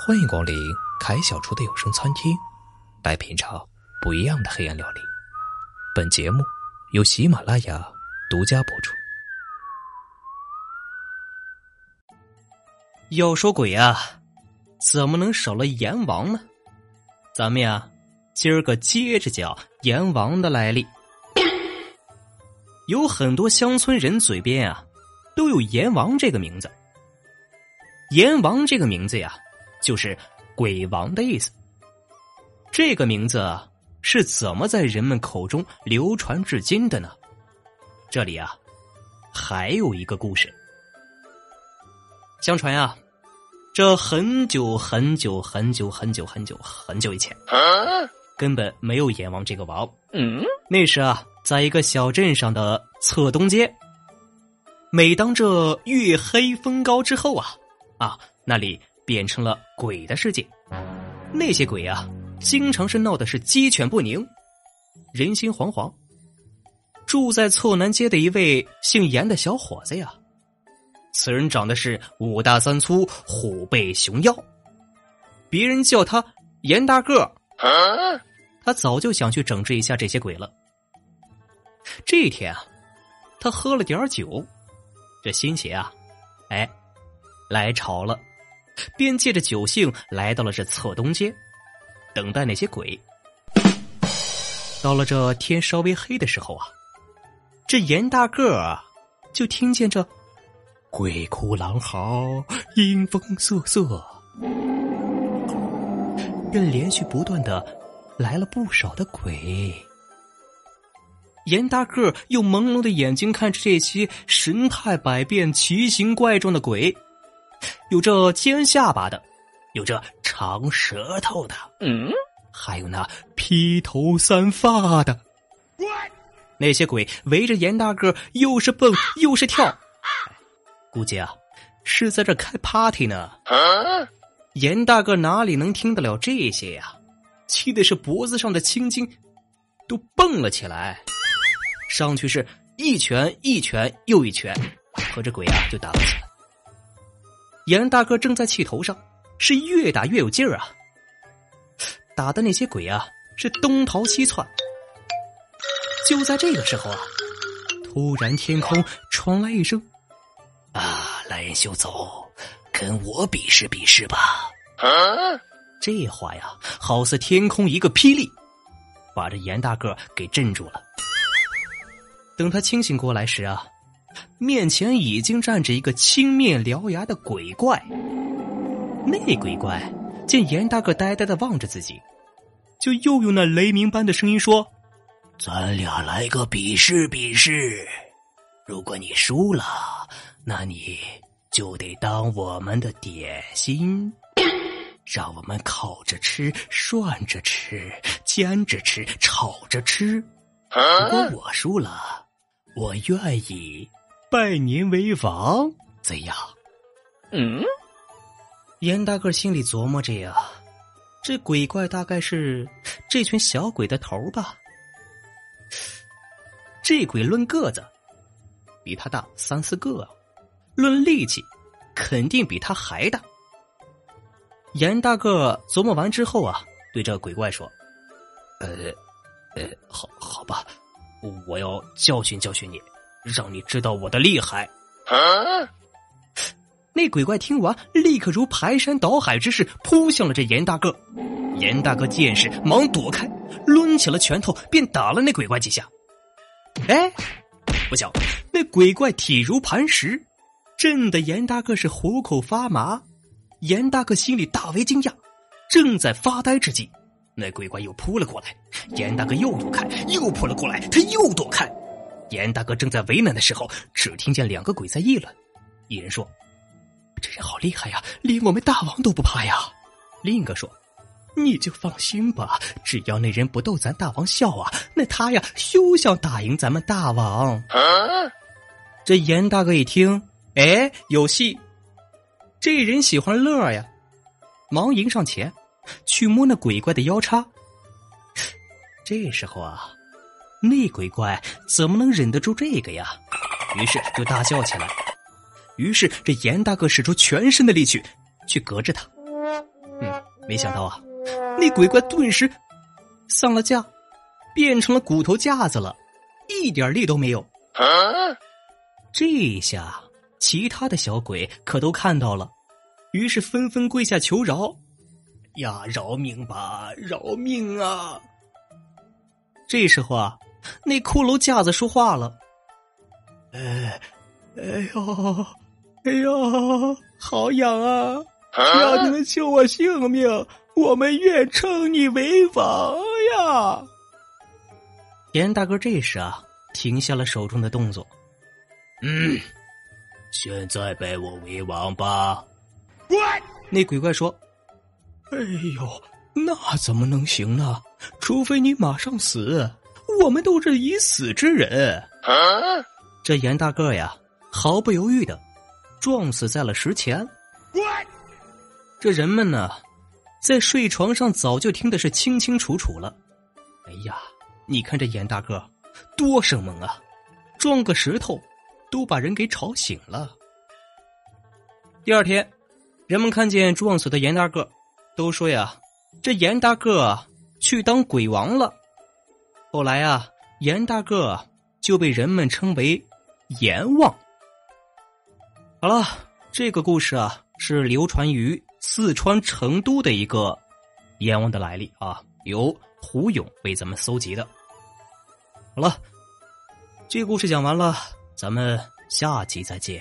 欢迎光临凯小厨的有声餐厅，来品尝不一样的黑暗料理。本节目由喜马拉雅独家播出。要说鬼啊，怎么能少了阎王呢？咱们呀，今儿个接着讲阎王的来历。有很多乡村人嘴边啊，都有阎王这个名字。阎王这个名字呀。就是鬼王的意思。这个名字是怎么在人们口中流传至今的呢？这里啊，还有一个故事。相传呀，这很久很久很久很久很久很久以前，根本没有阎王这个王。嗯，那时啊，在一个小镇上的侧东街，每当这月黑风高之后啊，啊，那里。变成了鬼的世界，那些鬼啊，经常是闹的是鸡犬不宁，人心惶惶。住在错南街的一位姓严的小伙子呀，此人长得是五大三粗、虎背熊腰，别人叫他严大个他早就想去整治一下这些鬼了。这一天啊，他喝了点酒，这心邪啊，哎，来潮了。便借着酒兴来到了这侧东街，等待那些鬼。到了这天稍微黑的时候啊，这严大个儿就听见这鬼哭狼嚎、阴风瑟瑟，便连续不断的来了不少的鬼。严大个用朦胧的眼睛看着这些神态百变、奇形怪状的鬼。有这尖下巴的，有这长舌头的，嗯，还有那披头散发的。那些鬼围着严大个，又是蹦又是跳，估计啊是在这开 party 呢。严大个哪里能听得了这些呀？气的是脖子上的青筋都蹦了起来，上去是一拳一拳又一拳，和这鬼啊就打了起来。严大哥正在气头上，是越打越有劲儿啊！打的那些鬼啊，是东逃西窜。就在这个时候啊，突然天空传来一声：“啊，来人休走，跟我比试比试吧！”这话呀，好似天空一个霹雳，把这严大个给震住了。等他清醒过来时啊。面前已经站着一个青面獠牙的鬼怪。那鬼怪见严大个呆呆的望着自己，就又用那雷鸣般的声音说：“咱俩来个比试比试，如果你输了，那你就得当我们的点心，让我们烤着吃、涮着吃、煎着吃、炒着吃。如果我输了，我愿意。”拜您为王，怎样？嗯，严大个心里琢磨着呀，这鬼怪大概是这群小鬼的头吧。这鬼论个子比他大三四个，论力气肯定比他还大。严大个琢磨完之后啊，对这鬼怪说：“呃，呃，好好吧，我要教训教训你。”让你知道我的厉害！那鬼怪听完，立刻如排山倒海之势扑向了这严大个。严大哥见势，忙躲开，抡起了拳头便打了那鬼怪几下。哎，不巧，那鬼怪体如磐石，震得严大个是虎口发麻。严大个心里大为惊讶，正在发呆之际，那鬼怪又扑了过来。严大哥又躲开，又扑了过来，他又躲开。严大哥正在为难的时候，只听见两个鬼在议论。一人说：“这人好厉害呀，连我们大王都不怕呀。”另一个说：“你就放心吧，只要那人不逗咱大王笑啊，那他呀休想打赢咱们大王。”这严大哥一听，哎，有戏！这人喜欢乐呀，忙迎上前去摸那鬼怪的腰叉。这时候啊。那鬼怪怎么能忍得住这个呀？于是就大叫起来。于是这严大哥使出全身的力气去隔着他。嗯没想到啊，那鬼怪顿时丧了架，变成了骨头架子了，一点力都没有。这一下，其他的小鬼可都看到了，于是纷纷跪下求饶：“呀，饶命吧，饶命啊！”这时候啊，那骷髅架子说话了：“哎，哎呦，哎呦，好痒啊！只要你能救我性命，我们愿称你为王呀！”严大哥这时啊，停下了手中的动作。嗯，现在拜我为王吧。那鬼怪说：“哎呦，那怎么能行呢？除非你马上死，我们都是已死之人。”这严大个呀，毫不犹豫的撞死在了石前。这人们呢，在睡床上早就听的是清清楚楚了。哎呀，你看这严大个多生猛啊，撞个石头。都把人给吵醒了。第二天，人们看见撞死的严大个，都说呀：“这严大个去当鬼王了。”后来啊，严大个就被人们称为阎王。好了，这个故事啊，是流传于四川成都的一个阎王的来历啊，由胡勇为咱们搜集的。好了，这故事讲完了。咱们下期再见。